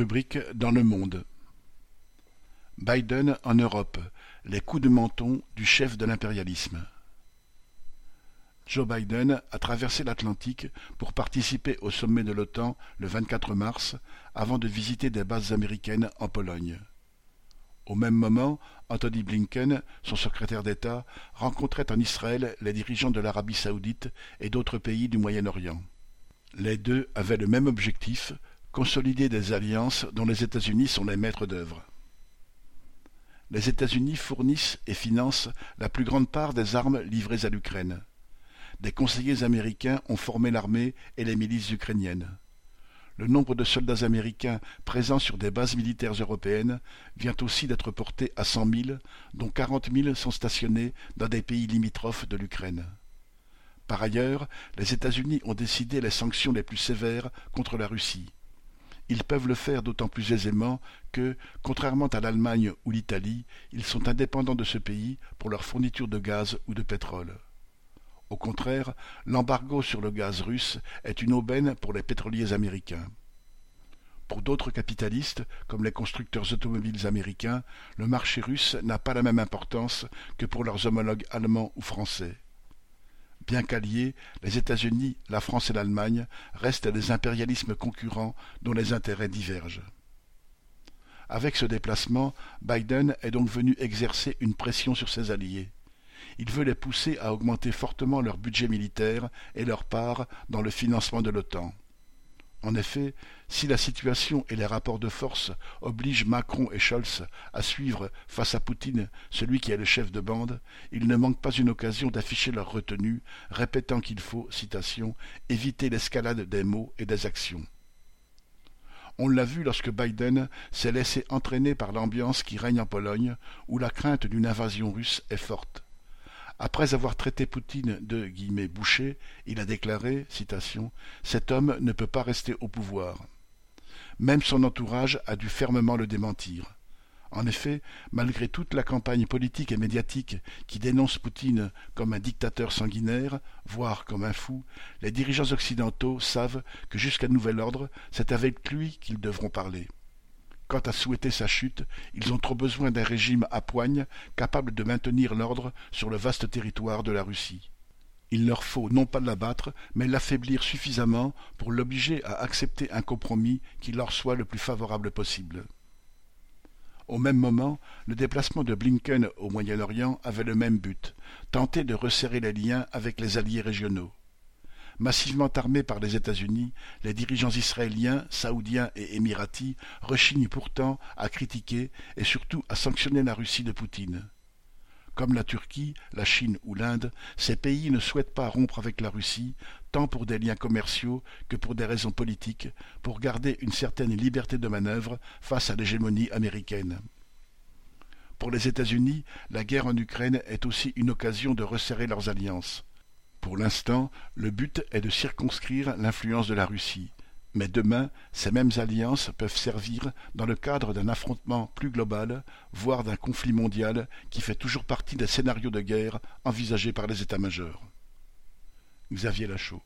Rubrique dans le monde. Biden en Europe, les coups de menton du chef de l'impérialisme. Joe Biden a traversé l'Atlantique pour participer au sommet de l'OTAN le 24 mars avant de visiter des bases américaines en Pologne. Au même moment, Anthony Blinken, son secrétaire d'État, rencontrait en Israël les dirigeants de l'Arabie saoudite et d'autres pays du Moyen-Orient. Les deux avaient le même objectif, consolider des alliances dont les États-Unis sont les maîtres d'œuvre. Les États-Unis fournissent et financent la plus grande part des armes livrées à l'Ukraine. Des conseillers américains ont formé l'armée et les milices ukrainiennes. Le nombre de soldats américains présents sur des bases militaires européennes vient aussi d'être porté à cent mille, dont quarante mille sont stationnés dans des pays limitrophes de l'Ukraine. Par ailleurs, les États-Unis ont décidé les sanctions les plus sévères contre la Russie. Ils peuvent le faire d'autant plus aisément que, contrairement à l'Allemagne ou l'Italie, ils sont indépendants de ce pays pour leur fourniture de gaz ou de pétrole. Au contraire, l'embargo sur le gaz russe est une aubaine pour les pétroliers américains. Pour d'autres capitalistes, comme les constructeurs automobiles américains, le marché russe n'a pas la même importance que pour leurs homologues allemands ou français. Bien qu'alliés, les États-Unis, la France et l'Allemagne restent des impérialismes concurrents dont les intérêts divergent. Avec ce déplacement, Biden est donc venu exercer une pression sur ses alliés. Il veut les pousser à augmenter fortement leur budget militaire et leur part dans le financement de l'OTAN. En effet, si la situation et les rapports de force obligent Macron et Scholz à suivre face à Poutine celui qui est le chef de bande, il ne manque pas une occasion d'afficher leur retenue, répétant qu'il faut, citation, éviter l'escalade des mots et des actions. On l'a vu lorsque Biden s'est laissé entraîner par l'ambiance qui règne en Pologne, où la crainte d'une invasion russe est forte. Après avoir traité Poutine de « boucher », il a déclaré citation, Cet homme ne peut pas rester au pouvoir. Même son entourage a dû fermement le démentir. En effet, malgré toute la campagne politique et médiatique qui dénonce Poutine comme un dictateur sanguinaire, voire comme un fou, les dirigeants occidentaux savent que jusqu'à nouvel ordre, c'est avec lui qu'ils devront parler. Quant à souhaiter sa chute, ils ont trop besoin d'un régime à poigne capable de maintenir l'ordre sur le vaste territoire de la Russie. Il leur faut non pas l'abattre, mais l'affaiblir suffisamment pour l'obliger à accepter un compromis qui leur soit le plus favorable possible. Au même moment, le déplacement de Blinken au Moyen-Orient avait le même but, tenter de resserrer les liens avec les alliés régionaux. Massivement armés par les États-Unis, les dirigeants israéliens, saoudiens et émiratis rechignent pourtant à critiquer et surtout à sanctionner la Russie de Poutine. Comme la Turquie, la Chine ou l'Inde, ces pays ne souhaitent pas rompre avec la Russie, tant pour des liens commerciaux que pour des raisons politiques, pour garder une certaine liberté de manœuvre face à l'hégémonie américaine. Pour les États-Unis, la guerre en Ukraine est aussi une occasion de resserrer leurs alliances. Pour l'instant, le but est de circonscrire l'influence de la Russie. Mais demain, ces mêmes alliances peuvent servir dans le cadre d'un affrontement plus global, voire d'un conflit mondial qui fait toujours partie des scénarios de guerre envisagés par les états-majors. Xavier Lachaud